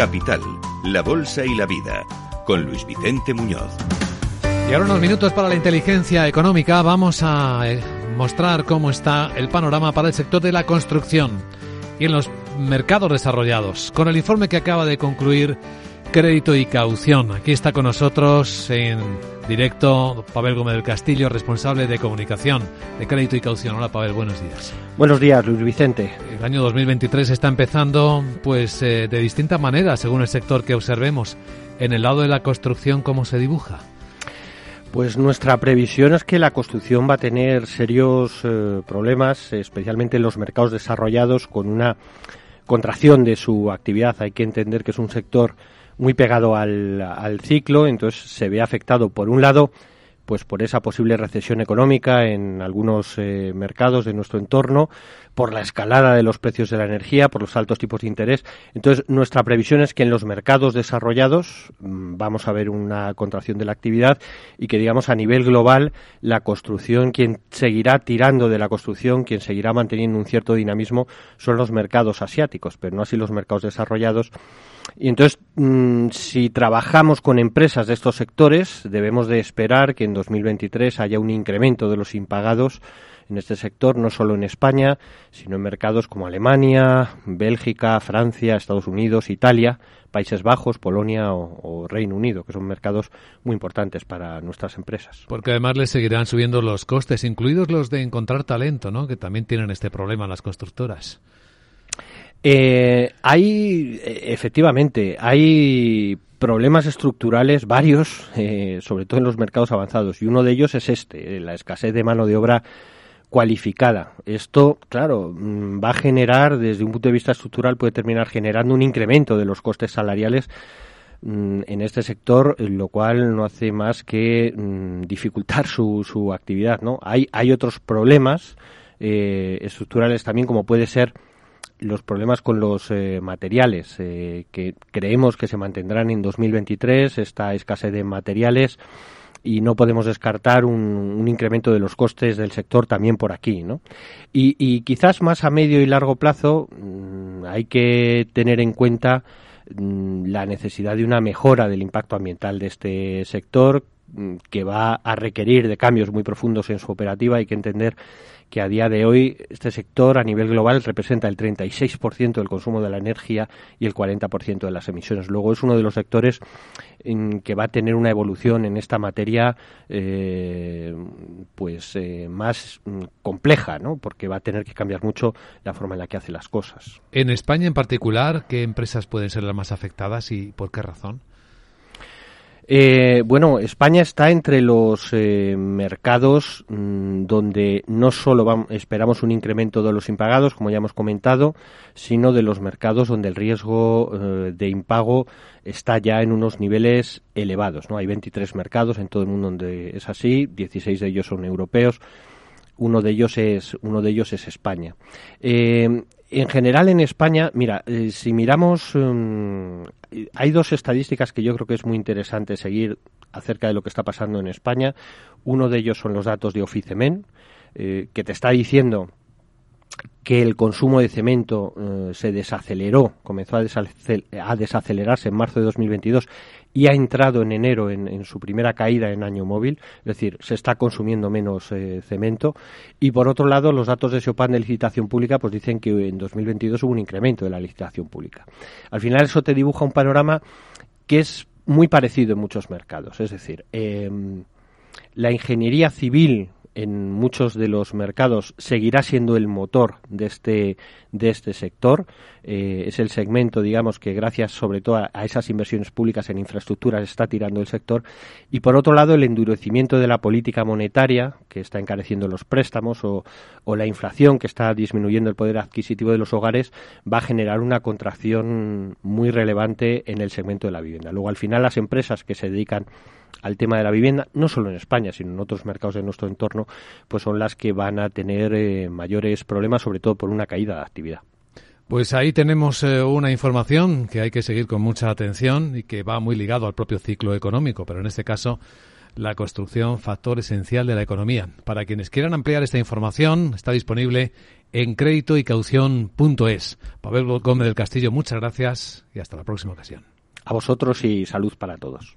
Capital, la Bolsa y la Vida, con Luis Vicente Muñoz. Y ahora unos minutos para la inteligencia económica. Vamos a eh, mostrar cómo está el panorama para el sector de la construcción y en los mercados desarrollados, con el informe que acaba de concluir Crédito y Caución. Aquí está con nosotros en directo Pavel Gómez del Castillo, responsable de comunicación de Crédito y Caución. Hola Pavel, buenos días. Buenos días, Luis Vicente. El año 2023 está empezando pues eh, de distintas maneras según el sector que observemos. En el lado de la construcción, ¿cómo se dibuja? Pues nuestra previsión es que la construcción va a tener serios eh, problemas, especialmente en los mercados desarrollados, con una contracción de su actividad. Hay que entender que es un sector muy pegado al, al ciclo, entonces se ve afectado por un lado pues por esa posible recesión económica en algunos eh, mercados de nuestro entorno, por la escalada de los precios de la energía, por los altos tipos de interés. Entonces, nuestra previsión es que en los mercados desarrollados mm, vamos a ver una contracción de la actividad y que, digamos, a nivel global, la construcción, quien seguirá tirando de la construcción, quien seguirá manteniendo un cierto dinamismo, son los mercados asiáticos, pero no así los mercados desarrollados y entonces, mm, si trabajamos con empresas de estos sectores, debemos de esperar que en 2023 haya un incremento de los impagados en este sector, no solo en España, sino en mercados como Alemania, Bélgica, Francia, Estados Unidos, Italia, Países Bajos, Polonia o, Reino Unido, que son mercados muy importantes para nuestras empresas. Porque además les seguirán subiendo los costes, incluidos los de encontrar talento, ¿no? que también tienen este problema las constructoras. Eh, hay, efectivamente, hay problemas estructurales varios, eh, sobre todo en los mercados avanzados, y uno de ellos es este, la escasez de mano de obra cualificada. Esto, claro, mm, va a generar, desde un punto de vista estructural, puede terminar generando un incremento de los costes salariales mm, en este sector, lo cual no hace más que mm, dificultar su, su actividad. ¿no? Hay, hay otros problemas eh, estructurales también, como puede ser los problemas con los eh, materiales, eh, que creemos que se mantendrán en 2023, esta escasez de materiales, y no podemos descartar un, incremento de los costes del sector también por aquí. ¿no? Y, quizás más a medio y largo plazo mm, hay que tener en cuenta mm, la necesidad de una mejora del impacto ambiental de este sector que va a requerir de cambios muy profundos en su operativa. Hay que entender que a día de hoy este sector a nivel global representa el 36% del consumo de la energía y el 40% de las emisiones. Luego es uno de los sectores en que va a tener una evolución en esta materia eh, pues eh, más mm, compleja, ¿no? Porque va a tener que cambiar mucho la forma en la que hace las cosas. En España en particular, ¿qué empresas pueden ser las más afectadas y por qué razón? Eh, bueno, España está entre los eh, mercados mm, donde no solo esperamos un incremento de los impagados, como ya hemos comentado, sino de los mercados donde el riesgo eh, de impago está ya en unos niveles elevados. ¿no? Hay 23 mercados en todo el mundo donde es así, 16 de ellos son europeos uno de ellos es uno de ellos es España. En general en España, mira, eh, si miramos, mm, hay dos estadísticas que yo creo que es muy interesante seguir acerca de lo que está pasando en España. Uno de ellos son los datos de Oficemen, eh, que te está diciendo que el consumo de cemento eh, se desaceleró, comenzó a, desacelerarse en marzo de 2022 y ha entrado en enero en, su primera caída en año móvil, es decir, se está consumiendo menos eh, cemento. Y por otro lado, los datos de SOPAN de licitación pública pues dicen que en 2022 hubo un incremento de la licitación pública. Al final eso te dibuja un panorama que es muy parecido en muchos mercados, es decir, em, la ingeniería civil en muchos de los mercados seguirá siendo el motor de este de este sector. Eh, es el segmento digamos que gracias sobre todo a, esas inversiones públicas en infraestructuras está tirando el sector. Y por otro lado el endurecimiento de la política monetaria que está encareciendo los préstamos o, o la inflación que está disminuyendo el poder adquisitivo de los hogares va a generar una contracción muy relevante en el segmento de la vivienda. Luego al final las empresas que se dedican al tema de la vivienda, no solo en España, sino en otros mercados de nuestro entorno, pues son las que van a tener eh, mayores problemas, sobre todo por una caída de actividad. Pues ahí tenemos eh, una información que hay que seguir con mucha atención y que va muy ligado al propio ciclo económico, pero en este caso la construcción factor esencial de la economía. Para quienes quieran ampliar esta información, está disponible en crédito y caución.es. Pavel Gómez del Castillo, muchas gracias y hasta la próxima ocasión. A vosotros y salud para todos.